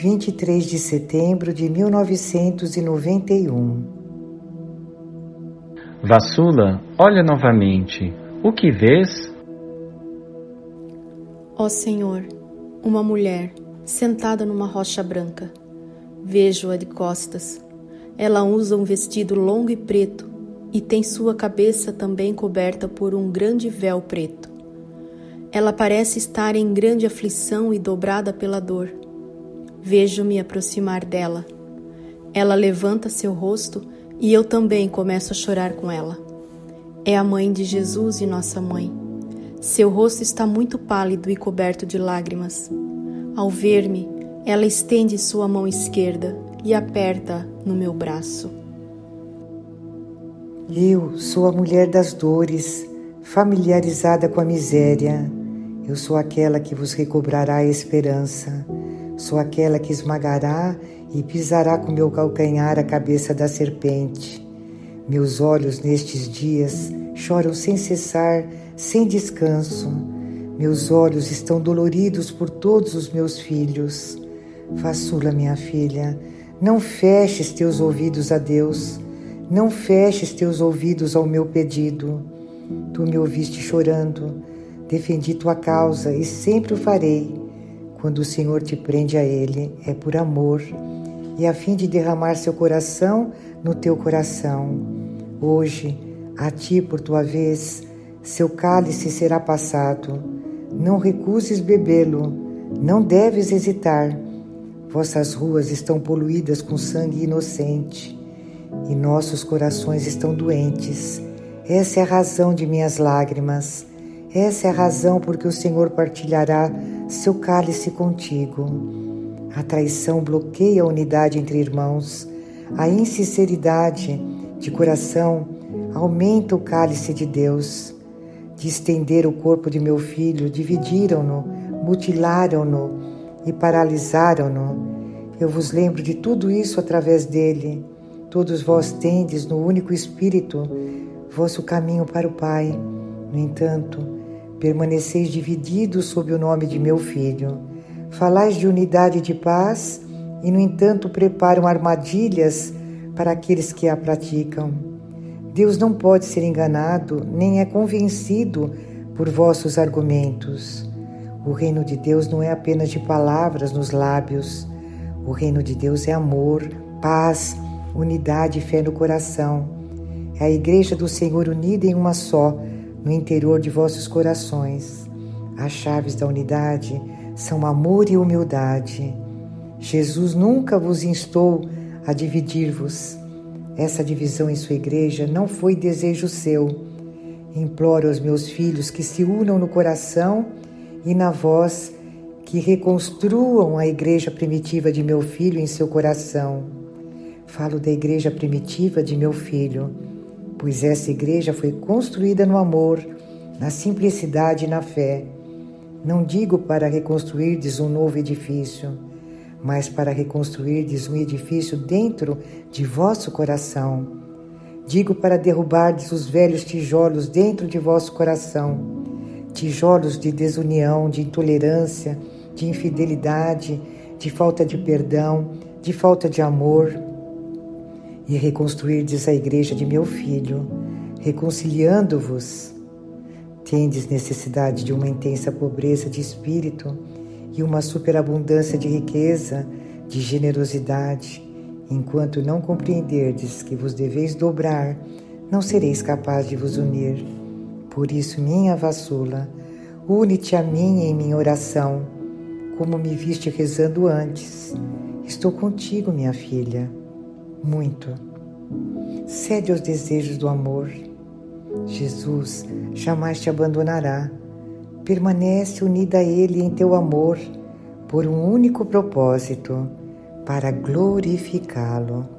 23 de setembro de 1991. Vassula, olha novamente. O que vês? Ó Senhor, uma mulher sentada numa rocha branca. Vejo-a de costas. Ela usa um vestido longo e preto e tem sua cabeça também coberta por um grande véu preto. Ela parece estar em grande aflição e dobrada pela dor. Vejo-me aproximar dela. Ela levanta seu rosto e eu também começo a chorar com ela. É a mãe de Jesus e nossa mãe. Seu rosto está muito pálido e coberto de lágrimas. Ao ver-me, ela estende sua mão esquerda e aperta no meu braço. Eu sou a mulher das dores, familiarizada com a miséria. Eu sou aquela que vos recobrará a esperança. Sou aquela que esmagará e pisará com meu calcanhar a cabeça da serpente. Meus olhos nestes dias choram sem cessar, sem descanso. Meus olhos estão doloridos por todos os meus filhos. Façula, minha filha, não feches teus ouvidos a Deus não feches teus ouvidos ao meu pedido. Tu me ouviste chorando, defendi tua causa e sempre o farei. Quando o Senhor te prende a Ele, é por amor e a fim de derramar seu coração no teu coração. Hoje, a ti, por tua vez, seu cálice será passado. Não recuses bebê-lo, não deves hesitar. Vossas ruas estão poluídas com sangue inocente e nossos corações estão doentes. Essa é a razão de minhas lágrimas. Essa é a razão porque o Senhor partilhará seu cálice contigo. A traição bloqueia a unidade entre irmãos. A insinceridade de coração aumenta o cálice de Deus. De estender o corpo de meu filho, dividiram-no, mutilaram-no e paralisaram-no. Eu vos lembro de tudo isso através dele. Todos vós tendes no único Espírito vosso caminho para o Pai. No entanto, permaneceis divididos sob o nome de meu Filho. Falais de unidade e de paz e, no entanto, preparam armadilhas para aqueles que a praticam. Deus não pode ser enganado, nem é convencido por vossos argumentos. O reino de Deus não é apenas de palavras nos lábios. O reino de Deus é amor, paz, unidade e fé no coração. É a Igreja do Senhor unida em uma só, no interior de vossos corações. As chaves da unidade são amor e humildade. Jesus nunca vos instou a dividir-vos. Essa divisão em sua igreja não foi desejo seu. Imploro aos meus filhos que se unam no coração e na voz, que reconstruam a igreja primitiva de meu filho em seu coração. Falo da igreja primitiva de meu filho, pois essa igreja foi construída no amor, na simplicidade e na fé. Não digo para reconstruirdes um novo edifício, mas para reconstruirdes um edifício dentro de vosso coração. Digo para derrubardes os velhos tijolos dentro de vosso coração, tijolos de desunião, de intolerância, de infidelidade, de falta de perdão, de falta de amor e reconstruirdes a igreja de meu filho, reconciliando-vos. Tendes necessidade de uma intensa pobreza de espírito e uma superabundância de riqueza, de generosidade. Enquanto não compreenderdes que vos deveis dobrar, não sereis capaz de vos unir. Por isso, minha vassula, une-te a mim em minha oração, como me viste rezando antes. Estou contigo, minha filha muito. Cede aos desejos do amor. Jesus jamais te abandonará. Permanece unida a Ele em teu amor, por um único propósito, para glorificá-lo.